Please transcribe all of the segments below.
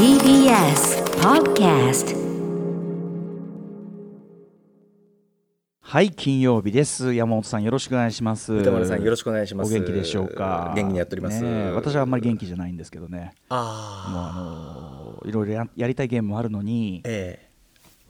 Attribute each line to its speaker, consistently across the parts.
Speaker 1: TBS Podcast
Speaker 2: はい金曜日です。山本さんよろしくお願いします。
Speaker 3: 歌丸さんよろしくお願いします。
Speaker 2: お元気でしょうか？
Speaker 3: 元気にやっております。
Speaker 2: ねえ私はあんまり元気じゃないんですけどね。もう
Speaker 3: あ
Speaker 2: あのいろいろややりたいゲームもあるのに
Speaker 3: ええ。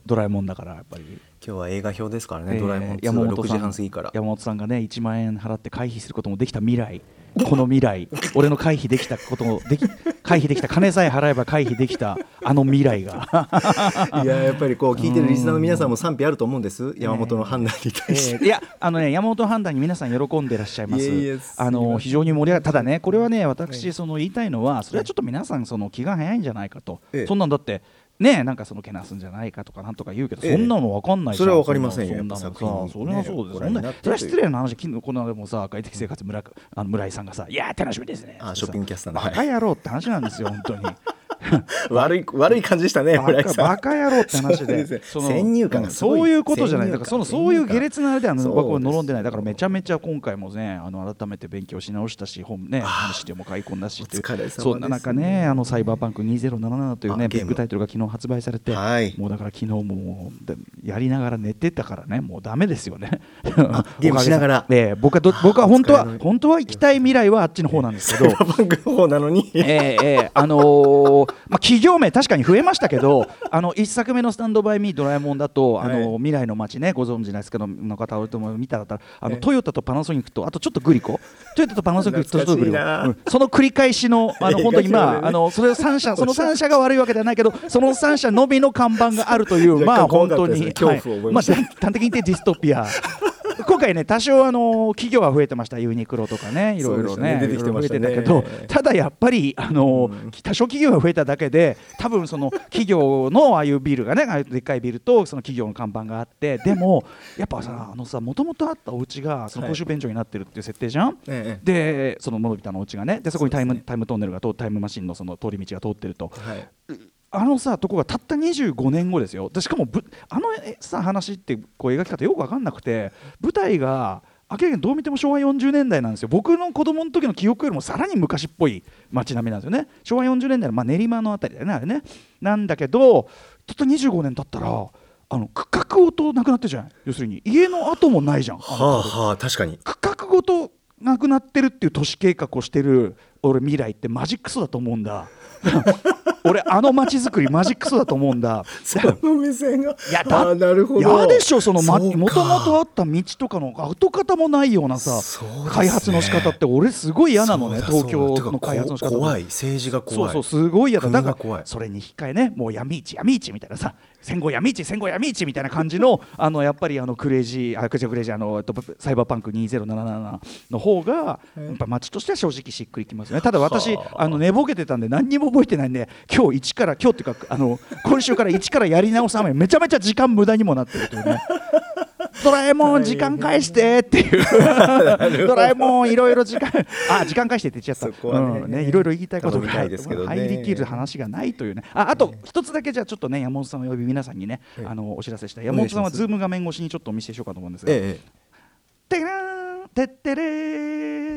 Speaker 2: ドラえもんだからやっぱり、
Speaker 3: 今日は映画表ですからね、
Speaker 2: えー
Speaker 3: ドラえもん2
Speaker 2: 山
Speaker 3: は6時
Speaker 2: 本さん
Speaker 3: 半過ぎから。
Speaker 2: 山本さんがね1万円払って回避することもできた未来。この未来。俺の回避できたこともでき回避できた金さえ払えば回避できたあの未来が。
Speaker 3: いややっぱりこう聞いてるリスナーの皆さんも賛否あると思うんです。山本の判断に対して、
Speaker 2: えーいやあのね山本判断に皆さん喜んでらっしゃいます。あの非常に盛り上がただねこれはね私その言いたいのはそれはちょっと皆さんその気が早いんじゃないかと、
Speaker 3: ええ。
Speaker 2: そんなんだって。ねなんかそのけなすんじゃないかとかなんとか言うけど、
Speaker 3: ええ。
Speaker 2: そんなの分かんない
Speaker 3: それは分かりませんよ。
Speaker 2: そんなのさそれはそうです、
Speaker 3: ね。
Speaker 2: それは失礼な話この間もさ快適生活村あの村井さんがさいやー楽しみですね。
Speaker 3: あショッピングキャスターの。
Speaker 2: バカ野郎って話なんですよ本当に
Speaker 3: 悪い悪い感じでしたね
Speaker 2: バカ
Speaker 3: 村井さん。
Speaker 2: バカ野郎って話で。その
Speaker 3: 先入観が
Speaker 2: そういうことじゃない。だからそのそういう下劣なあれでは
Speaker 3: そうです。
Speaker 2: 僕は望んでない。だからめちゃめちゃ今回もねあの改めて勉強し直したし本ね話しても買い込んだしっていう。そんな中ねあのサイバーパンク2077というね
Speaker 3: あゲーム
Speaker 2: ビッグタイトルが昨日発売されて
Speaker 3: はい。
Speaker 2: もうだから昨日もやりながら寝てたからねもうダメですよね。
Speaker 3: ゲームしながら。
Speaker 2: おかげさまで。僕はど僕は本当は本当は行きたい未来はあっちの方なんですけど。
Speaker 3: バンクの方なのに。
Speaker 2: ええええ。あのーまあ、企業名確かに増えましたけど あの1作目の「スタンドバイ・ミードラえもん」だと、あの
Speaker 3: はい。
Speaker 2: 未来の街ねご存知ないですけどの方はとも見たらあの
Speaker 3: ええ
Speaker 2: トヨタとパナソニックとあとちょっとグリコ。トヨタとパナソニックとちょっとグリコ、その繰り返しのあの 本当にまああのそれを3社その3社が悪いわけではないけどその3社のみの看板があるという まあ本当に、はい。まあ、端的に言ってディストピア 今回ね多少あの企業は増えてました。ユニクロとかね。いろいろね。
Speaker 3: ね。出てきてましたね。
Speaker 2: けどただやっぱりあの、
Speaker 3: うん。
Speaker 2: 多少企業が増えただけで多分その企業のああいうビルがねああいうでっかいビルとその企業の看板があってでもやっぱさあのさもともとあったお家がその公衆便所になってるっていう設定じゃん、
Speaker 3: ええ。
Speaker 2: でそのモノビタのお家がね。でそこにタイム,、
Speaker 3: ね。
Speaker 2: タイムトンネルが通タイムマシンのその通り道が通ってると。
Speaker 3: はい
Speaker 2: あのさとこがたった25年後ですよ。でしかもぶあのえさ話ってこう描き方よく分かんなくて舞台が明らかにどう見ても昭和40年代なんですよ。僕の子供の時の記憶よりもさらに昔っぽい街並みなんですよね。昭和40年代の、まあ、練馬のあたりだよねあれね。なんだけどたった25年経ったらあの区画ごとなくなってるじゃん要するに家の跡もないじゃん。
Speaker 3: はあはあ確かに。
Speaker 2: 区画ごとなくなってるっていう都市計画をしてる俺未来ってマジクソだと思うんだ 俺あの街づくりマジクソだと思うんだ。
Speaker 3: その目線が。
Speaker 2: いやだ
Speaker 3: なるほど。
Speaker 2: 嫌でしょそのもともとあった道とかの跡形もないようなさ、
Speaker 3: ね。
Speaker 2: 開発の仕方って俺すごい嫌なのね東京の開発の仕方。
Speaker 3: 怖い。政治が怖い。
Speaker 2: そうそうすごい嫌だ。だからそれに引き換えねもう闇市闇市みたいなさ戦後闇市戦後闇市みたいな感じのあのやっぱりあのクレイジーあクレイジークレイジーあのえっとサイバーパンク2077の方がやっぱ街としては正直しっくりきますね。ただ私
Speaker 3: はあ。
Speaker 2: あの寝ぼけてたんで何にも覚えてないんで今日一から今日っていうかあの今週から一からやり直すためちゃめちゃ時間無駄にもなってるというね。ドラえもん時間返してっていう。ドラえもんいろいろ時間あ時間返してって言っちゃった。
Speaker 3: そこはね
Speaker 2: うんねいろいろ言いたいことが
Speaker 3: 頼みたいですけどね。
Speaker 2: 入りきる話がないというね。ああと一つだけじゃあちょっとね山本さんを呼び皆さんにね
Speaker 3: ええ。
Speaker 2: あのお知らせしたい。山本さんはズーム画面越しにちょっとお見せしようかと思うんですが、
Speaker 3: ええ。
Speaker 2: てらーんてってれ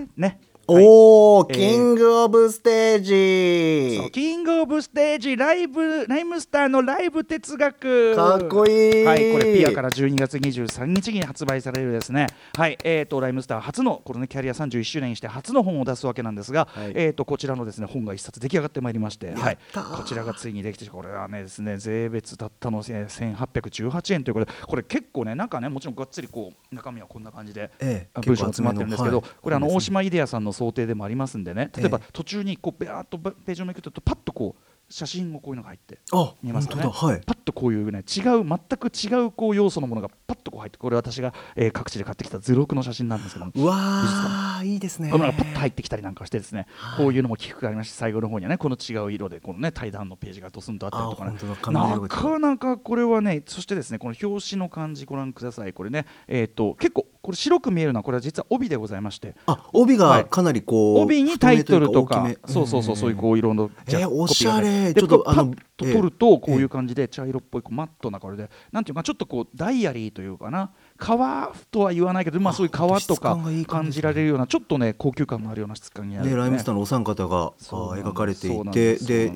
Speaker 2: ーね
Speaker 3: おお、
Speaker 2: えー
Speaker 3: キングオブステージ。
Speaker 2: キングオブステージライブライムスターのライブ哲学。
Speaker 3: かっこいい。
Speaker 2: はいこれピアから12月23日に発売されるですね。はいえー、とライムスター初のこれねキャリア31周年にして初の本を出すわけなんですが、
Speaker 3: はい。
Speaker 2: えー、とこちらのですね本が一冊出来上がってまいりましてはい。こちらがついにできてこれはねですね税別たったのえー1818円ということでこれ結構ね中ねもちろんがっつりこう中身はこんな感じで、文章が詰まってるんですけど、
Speaker 3: はい。
Speaker 2: これあの大島イデアさんの想定でもありますんでね。例え。ば
Speaker 3: ええ
Speaker 2: 途中にこうベアーっとページをめくってるとパッとこう写真をこういうのが入って。
Speaker 3: あ
Speaker 2: 見えますかね。
Speaker 3: はい。
Speaker 2: パッとこういうね違う全く違うこう要素のものがパッとこう入ってこれ私が、えー各地で買ってきた図録の写真なんですけども。
Speaker 3: うわーいいですね。
Speaker 2: このがパッと入ってきたりなんかしてですね、こういうのも企画がありまして最後の方にはね。この違う色でこのね対談のページがドスンとあったりとかね。なかなかこれはねそしてですねこの表紙の感じご覧ください。これねえっ、と結構これ白く見えるのはこれは実は帯でございまして。
Speaker 3: あ帯
Speaker 2: はい。
Speaker 3: がかなりこう、
Speaker 2: 帯にタイトルとかそうそうそうそういうこう色のじゃ
Speaker 3: えーおしゃれ。
Speaker 2: で
Speaker 3: ちょっとあの
Speaker 2: と取るとこういう感じで茶色っぽいこうマットなこれで。なんていうかちょっとこうダイアリーというかな川とは言わないけど、まあ、そういう川とか
Speaker 3: がいい感じ
Speaker 2: られるようなちょっとね高級感のあるような質感にある、
Speaker 3: でライムスターのお三方が描かれていて
Speaker 2: で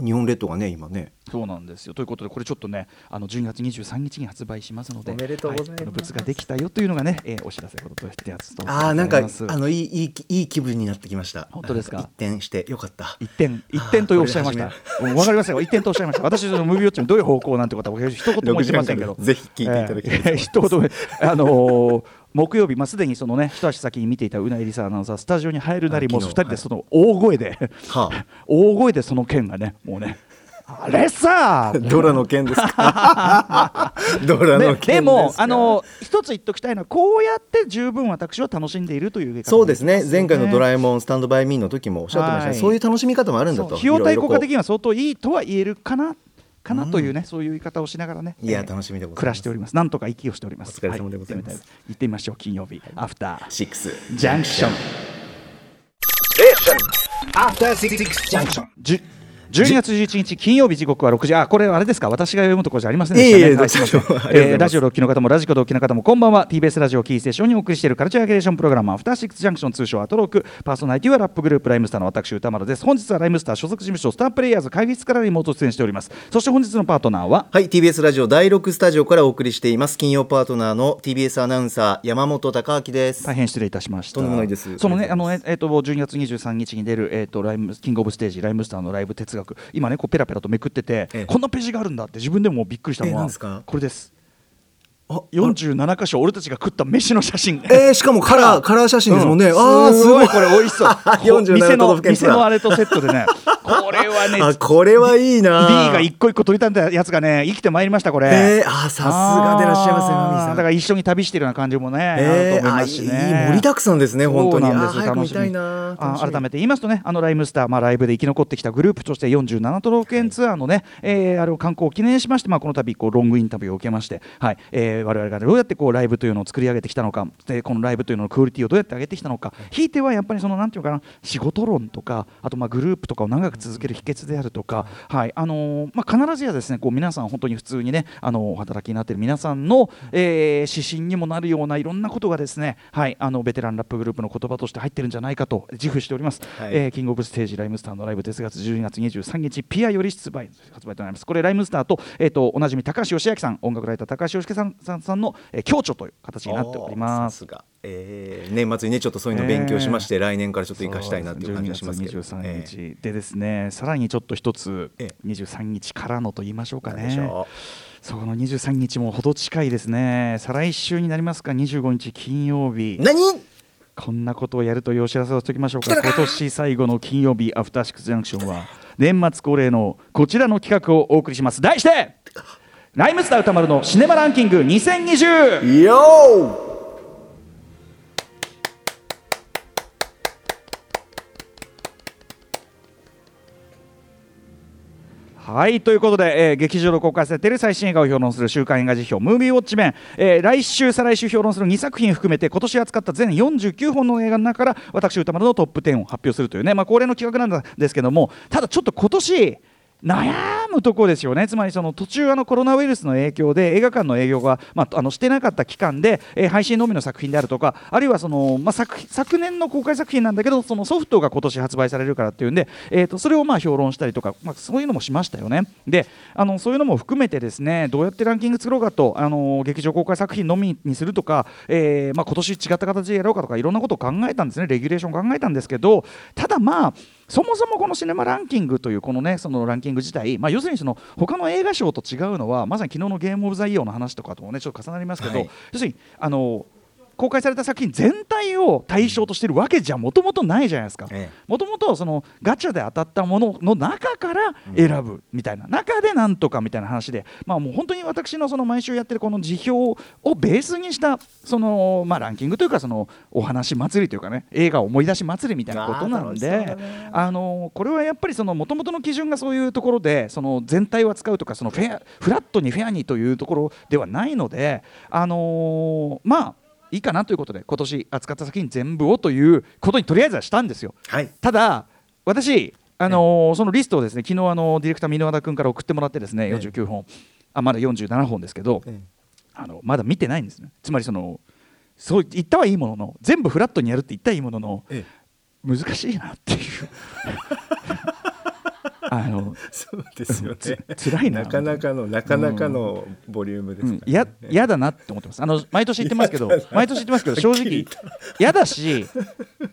Speaker 3: 日本列島がね今ね。
Speaker 2: そうなんですよ。ということでこれちょっとねあの12月23日に発売しますので
Speaker 3: おめでとうございます。
Speaker 2: はこの物ができたよというのがね、えーお知らせこととしてやつと
Speaker 3: ああなんかあのいいいいいい気分になってきました。
Speaker 2: 本当ですか？
Speaker 3: 一転してよかった。
Speaker 2: 一点一点とおっしゃいました。うんわかりませんよ。一点とおっしゃいました。私そのムービーウォッチのどういう方向なんてことは僕一言も言ってませんけど。
Speaker 3: ぜひ聞いていただきたい
Speaker 2: えー一言目あのー木曜日、まあ、すでにそのね一足先に見ていたうなえりさアナウンサースタジオに入るなり
Speaker 3: あ
Speaker 2: もう二
Speaker 3: 昨日
Speaker 2: 人でその大声で、
Speaker 3: はあ。
Speaker 2: 大声でその件がねもうねあれさ
Speaker 3: ドラの件ですか？ドラの件
Speaker 2: ね
Speaker 3: ですか？
Speaker 2: でもあの一つ言っときたいのはこうやって十分私は楽しんでいるという
Speaker 3: そうですね。前回の「ド
Speaker 2: え
Speaker 3: ラえもんスタンドバイミー」の時もおっしゃってましたね、
Speaker 2: はい。
Speaker 3: そういう楽しみ方もあるんだと。
Speaker 2: 費用対効果的
Speaker 3: い
Speaker 2: には相当いいとは言えるかなかなというね、そういう言い方をしながらね
Speaker 3: いや
Speaker 2: えー
Speaker 3: 楽しみで
Speaker 2: 暮らしております。なんとか息をしております。
Speaker 3: お疲れ様でございます。
Speaker 2: は行ってみた行ってみましょう。金曜日、アフター
Speaker 3: シックス
Speaker 2: ジャンクション
Speaker 1: After Six Junction.
Speaker 2: じゅ12月11日金曜日時刻は6時。あこれあれですか？私が読むところじゃありませんでしたね、
Speaker 3: いえ
Speaker 2: ラジオ同期の方もラジコ同期の方もこんばんは。TBS ラジオキーステーションにお送りしているカルチャーキュレーションプログラムアフターシックスジャンクション通称アトロークパーソナリティはラップグループライムスターの私歌丸です。本日はライムスター所属事務所スタープレイヤーズ会議室からリモート出演しております。そして本日のパートナーは？
Speaker 3: はい TBS ラジオ第6スタジオからお送りしています。金曜パートナーの TBS アナウンサー山本貴明です。
Speaker 2: 大変失礼いたしました。
Speaker 3: とんでもないです。
Speaker 2: そのね、
Speaker 3: あ
Speaker 2: のね、えっ、と、12月23日に出る、えっ、と、ライム、キングオブステージ、ライムスターのライブ哲学。今ね、こうペラペラとめくってて、
Speaker 3: ええ
Speaker 2: こんなページがあるんだって、自分でもびっくりしたのは。これです。
Speaker 3: あ
Speaker 2: 47箇所、俺たちが食った飯の写真。
Speaker 3: えー、しかもカラーカラー写真ですもんね、
Speaker 2: うん
Speaker 3: ああ
Speaker 2: すごいこれ美味しそう。こう
Speaker 3: 47
Speaker 2: 店の店のあれとセットでね。これはね。
Speaker 3: あこれはいいな
Speaker 2: B が一個一個取りたんだやつがね生きてまいりましたこれ。
Speaker 3: えー、あーさすがでいらっしゃいますよ
Speaker 2: あー
Speaker 3: マミーさん
Speaker 2: だから一緒に旅してるような感じもね、
Speaker 3: えー、あいい
Speaker 2: と思いますしね。
Speaker 3: 盛りだくさんですね本当に
Speaker 2: なんです楽したみあ改めて言いますとねあのライムスター、まあ、ライブで生き残ってきたグループとして47都道府県ツアーのね、えーあれを観光を記念しまして、まあ、この度こうロングインタビューを受けまして、はいえー、我々がどうやってこうライブというのを作り上げてきたのかでこのライブというののクオリティをどうやって上げてきたのか、ひい。てはやっぱりそのなんていうのかな仕事論とかあとまあグループとかを長く続ける秘訣であるとか、はいあのーまあ、必ずやですねこう皆さん本当に普通にねあのお働きになっている皆さんの、えー指針にもなるようないろんなことがですね、はい、あのベテランラップグループの言葉として入ってるんじゃないかと自負しております、
Speaker 3: はい。
Speaker 2: えーキングオブステージライムスターのライブです月12月23日ピアより出売発売となります。これライムスターと,、えー、とおなじみ高橋義明さん音楽ライター高橋義明さんさんの、えー、共著という形になっております。
Speaker 3: えー、年末にねちょっとそういうの勉強しまして、来年からちょっと生かしたいなっていう感じがしますけど、
Speaker 2: 12月23
Speaker 3: え
Speaker 2: 日、でですねさらにちょっと一つ、
Speaker 3: ええ。
Speaker 2: 23日からのと言いましょうかね。
Speaker 3: ょ
Speaker 2: その23日もほど近いですね。再来週になりますか？25日金曜日。
Speaker 3: う何？
Speaker 2: こんなことをやるというお知らせをしておきましょうか。今年最後の金曜日アフターシックスジャンクションは。年末恒例のこちらの企画をお送りします。題してライムスター歌丸のシネマランキング2020
Speaker 3: よー
Speaker 2: はいということで、えー劇場で公開されている最新映画を評論する週刊映画辞表ムービーウォッチメン、えー来週再来週評論する2作品含めて今年扱った全49本の映画の中から私歌丸のトップ10を発表するというね、まあ、恒例の企画なんですけどもただちょっと今年悩むとこですよね、つまりその途中、あのコロナウイルスの影響で映画館の営業が、まあ、あのしてなかった期間で、えー配信のみの作品であるとか、あるいはその、まあ、昨昨年の公開作品なんだけど、そのソフトが今年発売されるからっていうんで、えー、とそれをまあ評論したりとか、まあ、そういうのもしましたよね。であのそういうのも含めてですねどうやってランキング作ろうかと、あの劇場公開作品のみにするとか、えーまあ、今年違った形でやろうかとかいろんなことを考えたんですねレギュレーション考えたんですけどただまあそもそもこのシネマランキングというこのねそのランキング自体、まあ、要するにその他の映画賞と違うのはまさに昨日のゲームオブザイヤーの話とかともねちょっと重なりますけど、
Speaker 3: はい。
Speaker 2: 要するにあの公開された作品全体を対象としてるわけじゃもともとないじゃないですか。
Speaker 3: え
Speaker 2: もともとそのガチャで当たったものの中から選ぶみたいな、中でなんとかみたいな話で、まあ、もう本当に私のその毎週やってるこの辞表をベースにしたその、まあ、ランキングというかそのお話祭りというかね映画思い出し祭りみたいなことなんであのこれはやっぱりその元々の基準がそういうところでその全体を扱うとかそのフェアフラットにフェアにというところではないので、あのまあいいかなということで今年扱った作品全部をということにとりあえずはしたんですよ。
Speaker 3: はい。
Speaker 2: ただ私あのーそのリストをですね昨日あのディレクター箕輪田君から送ってもらってですね
Speaker 3: ええ。
Speaker 2: 49本。あまだ47本ですけど
Speaker 3: え
Speaker 2: あのまだ見てないんですね。つまりそのそう言ったはいいものの全部フラットにやるって言ったはいいものの
Speaker 3: え。
Speaker 2: 難しいなっていう あの、
Speaker 3: そうですよね。
Speaker 2: つ辛いな
Speaker 3: な。かなかのなかなかのボリュームです
Speaker 2: うん、
Speaker 3: から
Speaker 2: や嫌だなって思ってます。あの毎年言ってますけど毎年言ってますけど正直嫌だし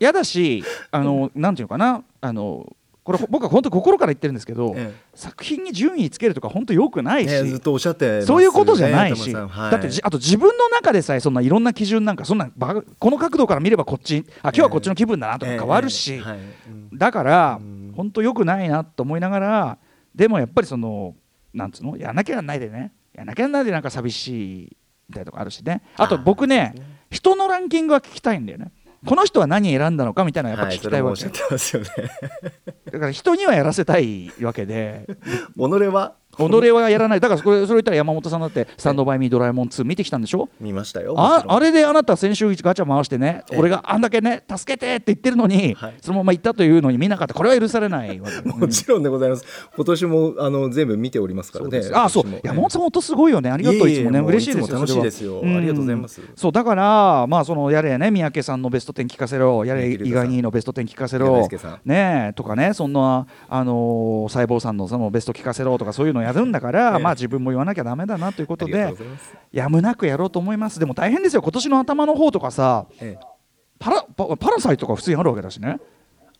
Speaker 2: 嫌だしあのなんていうのかな。あのこれ僕は本当心から言ってるんですけど、
Speaker 3: え
Speaker 2: 作品に順位つけるとか本当よくないし、
Speaker 3: ねずっとおっしゃって
Speaker 2: そういうことじゃないし、だってじあと自分の中でさえそんないろんな基準なんかそんなこの角度から見ればこっちあ今日はこっちの気分だなとか変わるし、
Speaker 3: ええはい。うん。
Speaker 2: だから
Speaker 3: うん
Speaker 2: 本当よくないなと思いながらでもやっぱりそのなんつうのやらなきゃやらないでね。やらなきゃやらないでなんか寂しいみたいなとこあるしね。あと僕ね人のランキングは聞きたいんだよね。この人は何選んだのかみたいなやっぱ聞きたいわけ、
Speaker 3: はい
Speaker 2: だから人にはやらせたいわけで。
Speaker 3: 己は
Speaker 2: 己はやらない。だからそれそれ言ったら山本さんだって「スタンドバイミードラえもん2」見てきたんでしょ？
Speaker 3: 見ましたよ。
Speaker 2: ああれであなた先週ガチャ回してね、
Speaker 3: ええ
Speaker 2: 俺があんだけね助けてって言ってるのに、
Speaker 3: はい。
Speaker 2: そのまま行ったというのに見なかった。これは許されないわけ。
Speaker 3: もちろんでございます。今年もあの全部見ておりますからね。
Speaker 2: あそう。山本さん本当すごいよね。ありがとう
Speaker 3: い
Speaker 2: つもね。嬉しいですよ
Speaker 3: 楽しいですよ。ありがとうございます。
Speaker 2: そうだからまあそのやれね三宅さんのベスト10聞かせろ。やれ
Speaker 3: ね
Speaker 2: 意外にのベスト10聞かせろ。ねえとかねそんなあのー細胞さんのそのベスト聞かせろとかそういうのやるんだから、
Speaker 3: ええ。
Speaker 2: まあ自分も言わなきゃダメだなということでやむなくやろうと思います。でも大変ですよ。今年の頭の方とかさ
Speaker 3: ええ。
Speaker 2: パラパパラサイトとか普通にあるわけだしね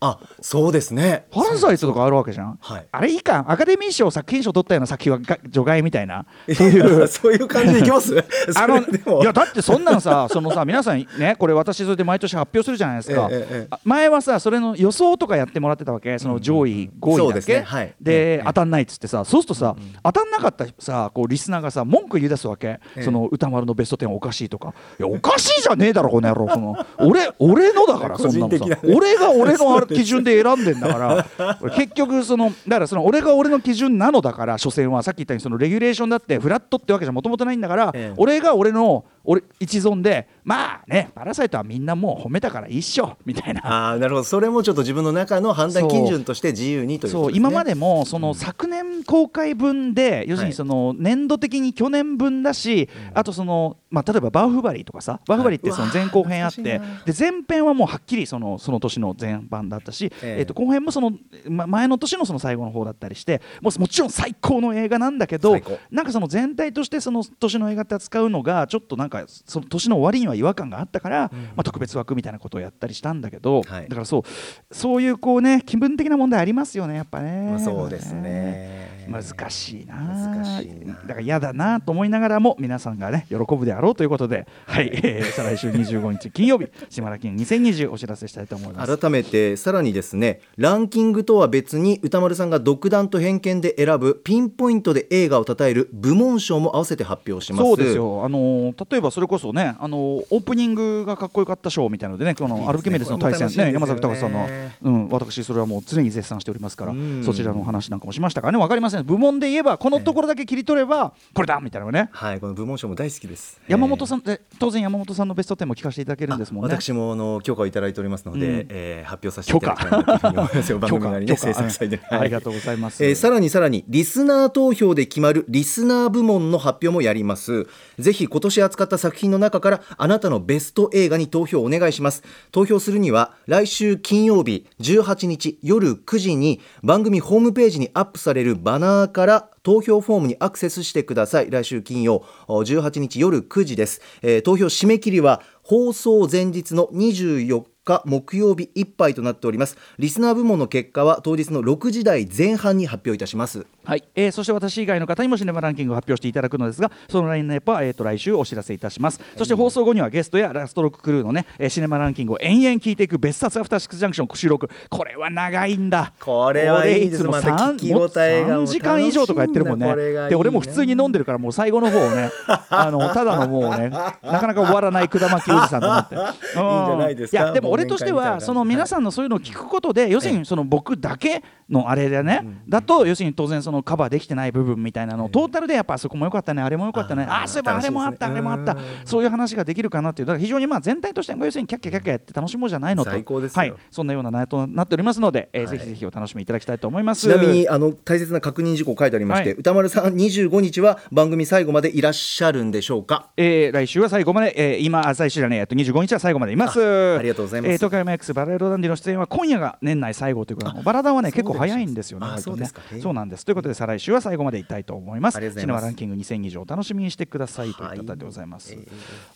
Speaker 3: あそうですね。
Speaker 2: パラサイトとかあるわけじゃん。
Speaker 3: はい。
Speaker 2: あれいいか。アカデミー賞作品賞取ったような作品はが除外みたいな。
Speaker 3: そ ういうそういう感じでいきます？
Speaker 2: あのいやだってそんなんさそのさ皆さんねこれ私それで毎年発表するじゃないですか、
Speaker 3: えええ
Speaker 2: 前はさそれの予想とかやってもらってたわけその上位5位だっけ、
Speaker 3: そうですね。はい。
Speaker 2: で、
Speaker 3: ええ
Speaker 2: 当たんないっつってさそうするとさ、当たんなかったさこうリスナーがさ文句言い出すわけ、
Speaker 3: ええ。
Speaker 2: その歌丸のベスト10はおかしいとか。いやおかしいじゃねえだろこの野郎。この俺俺のだから そんなのさ。
Speaker 3: ね
Speaker 2: 俺が俺のあれ基準で選んでんだから結局そのだからその俺が俺の基準なのだから所詮は。さっき言ったようにそのレギュレーションだってフラットってわけじゃもともとないんだから、
Speaker 3: ええ。
Speaker 2: 俺が俺の俺一存でまあねパラサイトはみんなもう褒めたからいいっしょみたいな。
Speaker 3: ああなるほど。それもちょっと自分の中の判断基準として自由にということですね。
Speaker 2: そう。今までもその昨年公開分で要するにその年度的に去年分だしあとそのまあ例えばバウフバリーとかさバウフバリーってその前後編あって
Speaker 3: うわー懐
Speaker 2: で前編はもうはっきりそのその年の前版だったし
Speaker 3: ええ。
Speaker 2: えっと後編もそのま前の年のその最後の方だったりしてもうもちろん最高の映画なんだけどなんかその全体としてその年の映画って扱うのがちょっとなんかその年の終わりには違和感があったから、まあ、特別枠みたいなことをやったりしたんだけど、
Speaker 3: はい。
Speaker 2: だからそうそういうこうね気分的な問題ありますよねやっぱね。
Speaker 3: まあそうですね
Speaker 2: 難しいな。
Speaker 3: 難しいな。
Speaker 2: だから嫌だなと思いながらも皆さんがね喜ぶであろうということで、はいえー、再来週25日金曜日島田金2020お知らせしたいと思います。
Speaker 3: 改めてさらにですねランキングとは別に歌丸さんが独断と偏見で選ぶピンポイントで映画を称える部門賞も合わせて発表します。
Speaker 2: そうですよ。あのー例えばそれこそねあのーオープニングがかっこよかった賞みたいなのでねこのアルキメデスの対戦ね
Speaker 3: ね。
Speaker 2: 山崎隆さんの、うん、私それはもう常に絶賛しておりますから
Speaker 3: うん。
Speaker 2: そちらの話なんかもしましたからねわかりません部門で言えばこのところだけ切り取ればこれだみたいなね。
Speaker 3: はいこの部門賞も大好きです。
Speaker 2: 山本
Speaker 3: ん
Speaker 2: さんで当然山本さんのベスト10も聞かせていただけるんですもんね。
Speaker 3: 私もあの許可をいただいておりますので、
Speaker 2: うん。
Speaker 3: えー発表させていただきたいなと思います。よ番組なりね制作祭で、
Speaker 2: うんありがとうございます。
Speaker 3: えーさらにさらにリスナー投票で決まるリスナー部門の発表もやります。ぜひ今年扱った作品の中からあなたのベスト映画に投票をお願いします。投票するには来週金曜日18日夜9時に番組ホームページにアップされるバナーから投票フォームにアクセスしてください。来週金曜18日夜9時です、えー投票締め切りは放送前日の24日木曜日いっぱいとなっております。リスナー部門の結果は当日の6時台前半に発表いたします。
Speaker 2: はい、えーそして私以外の方にもシネマランキングを発表していただくのですがそのラインナップは、えー、と来週お知らせいたします、そして放送後にはゲストやラストロッククルーのね、えーシネマランキングを延々聞いていく別冊アフターシックスジャンクション収録これは長いんだ。
Speaker 3: これはいいです。
Speaker 2: 俺
Speaker 3: また
Speaker 2: 三
Speaker 3: 聞き応えがもう
Speaker 2: 3時間以上とかやってるもんね。で俺も普通に飲んでるからもう最後の方をね あのただのもうねなかなか終わらないくだまきおじさんと思って。いいん
Speaker 3: じゃないですか？
Speaker 2: やでも俺としてはその皆さんのそういうのを聞くことで、要するにその僕だけのあれでね、だと要するに当然そのカバーできてない部分みたいなのを、トータルでやっぱあそこも良かったねあれも良かったね
Speaker 3: あー
Speaker 2: ああそういえばあれもあった、
Speaker 3: ね
Speaker 2: れもあった。
Speaker 3: うん
Speaker 2: そういう話ができるかなっていう。だから非常にまあ全体として要するにキャッキャキャッキャやって楽しもうじゃないのと。
Speaker 3: 最高ですよ。
Speaker 2: はい、そんなような内容となっておりますので、えー
Speaker 3: はい。
Speaker 2: ぜひぜひお楽しみいただきたいと思います。
Speaker 3: ちなみにあの大切な確認事項書いてありまして、
Speaker 2: はい。
Speaker 3: 歌丸さん25日は番組最後までいらっしゃるんでしょうか？
Speaker 2: えー来週は最後まで、えー今、あ最終じゃねえ、えっと25日は最後までいます。
Speaker 3: あありがとうございます。
Speaker 2: えー東海 MX バラエロダンディの出演は今夜が年内最後ということで、バラダンはね、結構早いんですよね、
Speaker 3: そうですか。
Speaker 2: そうなんです。ということで、再来週は最後までいきたいと思います。シネマランキング2000以上お楽しみにしてくださいという
Speaker 3: はい
Speaker 2: 方でございます。
Speaker 3: えー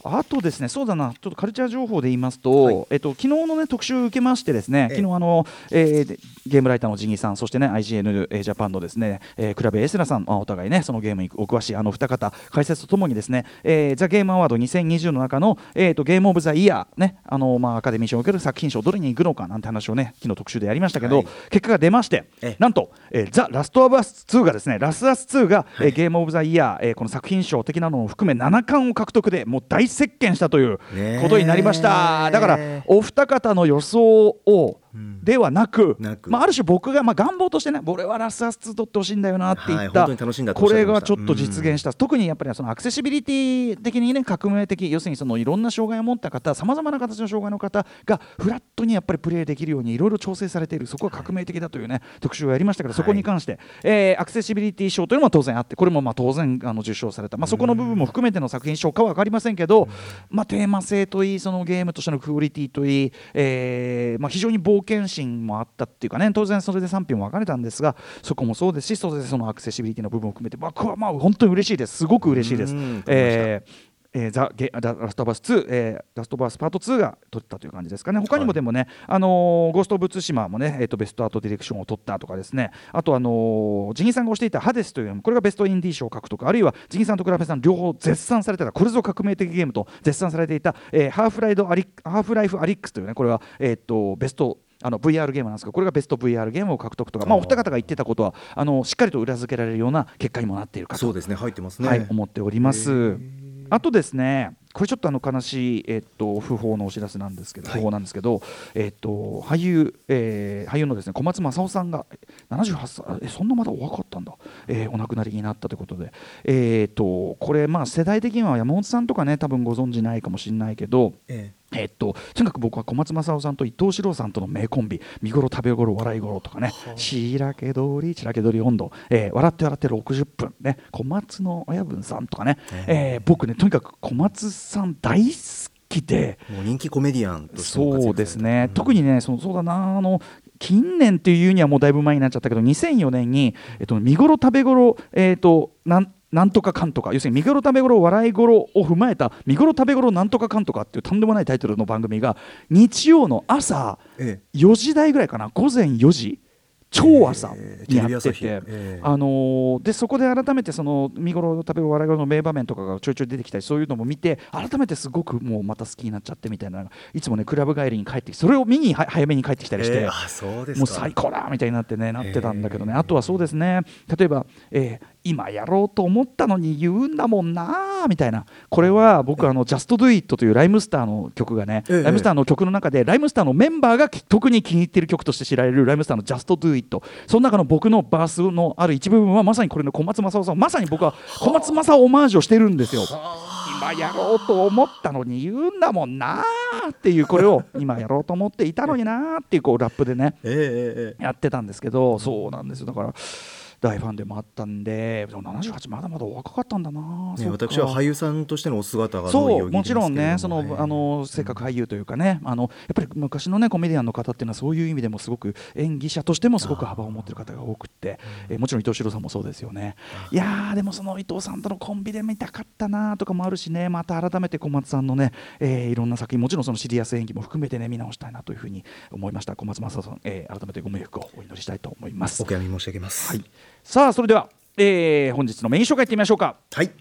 Speaker 2: あとですね、そうだな、ちょっとカルチャー情報で言いますと、
Speaker 3: はい。
Speaker 2: えっと昨日のね特集を受けましてですね、
Speaker 3: ええ。
Speaker 2: 昨日あの、えーでゲームライターのジギーさん、そしてね IGN えージャパンのですね、えー、クラブエスラさん、まあお互いねそのゲームにお詳しいあの二方解説とともにですね、えー、ザゲームアワード2020の中のえっ、とゲームオブザイヤーね、あのまあアカデミー賞を受ける作品賞どれに行くのかなんて話をね昨日特集でやりましたけど、
Speaker 3: はい。
Speaker 2: 結果が出まして
Speaker 3: ええ、
Speaker 2: なんと、えー、ザラストアス2がですね、ラスアス2が、えーゲームオブザイヤー、えーこの作品賞的なのを含め7冠を獲得でもう大席巻したということになりました。だからお二方の予想を、
Speaker 3: ん
Speaker 2: ではなく
Speaker 3: なく。
Speaker 2: まあ、ある種僕が、まあ、願望としてね俺はラスアス2取ってほしいんだよなって言った、
Speaker 3: はい
Speaker 2: これがちょっと実現した、特にやっぱりそのアクセシビリティ的にね革命的要するにそのいろんな障害を持った方さまざまな形の障害の方がフラットにやっぱりプレーできるようにいろいろ調整されている。そこは革命的だというね、特集をやりましたけど、そこに関して、えーアクセシビリティ賞というのも当然あってこれもまあ当然あの受賞された、まあ、そこの部分も含めての作品賞かは分かりませんけど、まあ、テーマ性といいそのゲームとしてのクオリティといい、えーまあ、非常に冒険心もあったっていうかね当然それで賛否も分かれたんですがそこもそうですしそれでそのアクセシビリティの部分を含めて僕はまあ本当に嬉しいです。すごく嬉しいです。
Speaker 3: うん。
Speaker 2: えーえー、ザ・ゲ、ザ・ラスト・オブ・アス2、えー、ラスト・オブ・アスパート2が取ったという感じですかね、他にもでもね、あのーゴースト・オブ・ツシマもね、えー、とベストアートディレクションを取ったとかですね、あと、あのージギーさんが推していたハデスという、これがベストインディー賞を獲得、あるいはジギーさんとクラフェさん両方絶賛されてた、これぞ革命的ゲームと絶賛されていた、えーハーフライフアリ、ハーフライフ・アリックスというね、これは、えー、とベストあの VR ゲームなんですがこれがベスト VR ゲームを獲得とか、まあ、お二方が言ってたことはあのしっかりと裏付けられるような結果にもなっているかと。
Speaker 3: そうですね入ってますね、
Speaker 2: はい、思っております。あとですね、これちょっとあの悲しい、えっと、不法のお知らせなんですけど、
Speaker 3: はい。
Speaker 2: 不法なんですけど、えっと、俳優、えー俳優のですね小松政夫さんが78歳えそんなまだお若かったんだ、えーお亡くなりになったということで、えっとこれまあ世代的には山本さんとかね多分ご存知ないかもしれないけど。
Speaker 3: え
Speaker 2: えっと、とにかく僕は小松政夫さんと伊藤四郎さんとの名コンビ「見頃食べ頃笑い頃」とかね「しらけどりしらけどり温度」えー笑って笑って60分」ね小松の親分さんとかね、えー僕ねとにかく小松さん大好きで。
Speaker 3: えもう人気コメディアンとして
Speaker 2: そうですね、特にねそのそうだなあの近年っていうにはもうだいぶ前になっちゃったけど2004年に、えっと、見頃食べ頃、えっとなんなんとかかんとか。要するに見頃食べ頃笑い頃を踏まえた見頃食べ頃なんとかかんとかっていうとんでもないタイトルの番組が日曜の朝
Speaker 3: え
Speaker 2: 4時台ぐらいかな。午前4時超朝
Speaker 3: えー
Speaker 2: にやってて、
Speaker 3: ええ。
Speaker 2: あのーでそこで改めてその見頃食べる笑い頃の名場面とかがちょいちょい出てきたりそういうのも見て改めてすごくもうまた好きになっちゃってみたいな。いつもねクラブ帰りに帰ってきてそれを見には早めに帰ってきたりして、
Speaker 3: ええ。あそうですか。
Speaker 2: もう最高だみたいになってねなってたんだけどね、
Speaker 3: ええ。
Speaker 2: あとはそうですね。例えば、えー今やろうと思ったのに言うんだもんなみたいな。これは僕あの「Just Do It」というライムスターの曲がね、
Speaker 3: ええ。
Speaker 2: ライムスターの曲の中でライムスターのメンバーがき特に気に入っている曲として知られるライムスターの「Just Do It」その中の僕のバースのある一部分はまさにこれの小松政夫さん。まさに僕は小松政夫オマージュをしてるんですよ。今やろうと思ったのに言うんだもんなっていうこれを今やろうと思っていたのになっていうこうラップでねやってたんですけどそうなんですよ。だから大ファンでもあったんででも78まだまだお若かったんだな、
Speaker 3: ね、私は俳優さんとしてのお姿が
Speaker 2: そうも。ちろんね、そ
Speaker 3: そ
Speaker 2: のあの性格俳優というかね、あのやっぱり昔のねコメディアンの方っていうのはそういう意味でもすごく演技者としてもすごく幅を持ってる方が多くって、えーもちろん伊藤四郎さんもそうですよね。いやーでもその伊藤さんとのコンビで見たかったなとかもあるしね、また改めて小松さんのね、えーいろんな作品もちろんそのシリアス演技も含めてね見直したいなというふうに思いました。小松正さん、えー改めてご冥福をお祈りしたいと思います。
Speaker 3: お。悔やみ申し上げます。
Speaker 2: はい。さあそれでは、えー本日のメイン紹介いってみましょうか。
Speaker 3: はい。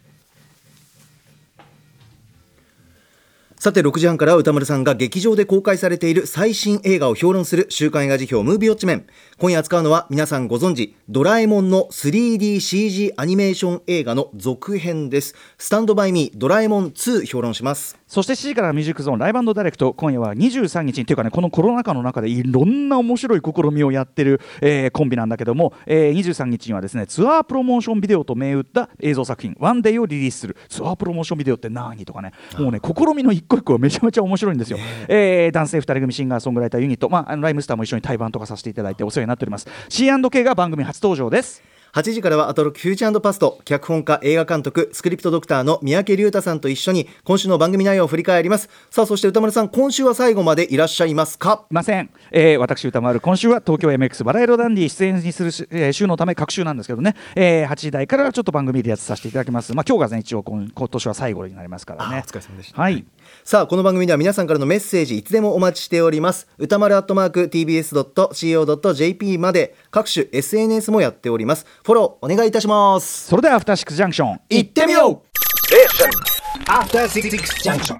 Speaker 3: さて6時半から歌丸さんが劇場で公開されている最新映画を評論する週刊映画辞表ムービーウォッチメン。今夜扱うのは皆さんご存知ドラえもんの 3DCG アニメーション映画の続編です。スタンドバイミードラえもん2評論します。
Speaker 2: そして7時からミュージックゾーンライブダイレクト今夜は23日にというかねこのコロナ禍の中でいろんな面白い試みをやってる、えーコンビなんだけども、えー23日にはですねツアープロモーションビデオと銘打った映像作品「ワンデイをリリースする。ツアープロモーションビデオって何？とかね。もうね試みの一個一個がめちゃめちゃ面白いんですよ、え。ー男性2人組シンガーソングライターユニット、まあ、ライムスターも一緒に対バンとかさせていただいてお世話になっております。C&K が番組初登場です
Speaker 3: 8時からはアトロックフューチャーパスト脚本家映画監督スクリプトドクターの三宅龍太さんと一緒に今週の番組内容を振り返ります。さあそして歌丸さん今週は最後までいらっしゃいますか？
Speaker 2: いません、えー私歌丸今週は東京 MX バラ色ダンディ出演にするし、えー週のため各週なんですけどね、えー8時台からちょっと番組でやつさせていただきます。まあ今日がね一応今今年は最後になりますからね。
Speaker 3: あお疲れ様でした。
Speaker 2: はい
Speaker 3: さあこの番組では皆さんからのメッセージいつでもお待ちしております。歌丸アットマーク TBS.CO.JP まで各種 SNS もやっております。フォローお願いいたします。
Speaker 2: それではアフターシックスジャンクション。
Speaker 3: 行ってみよう。
Speaker 1: After Six Junction.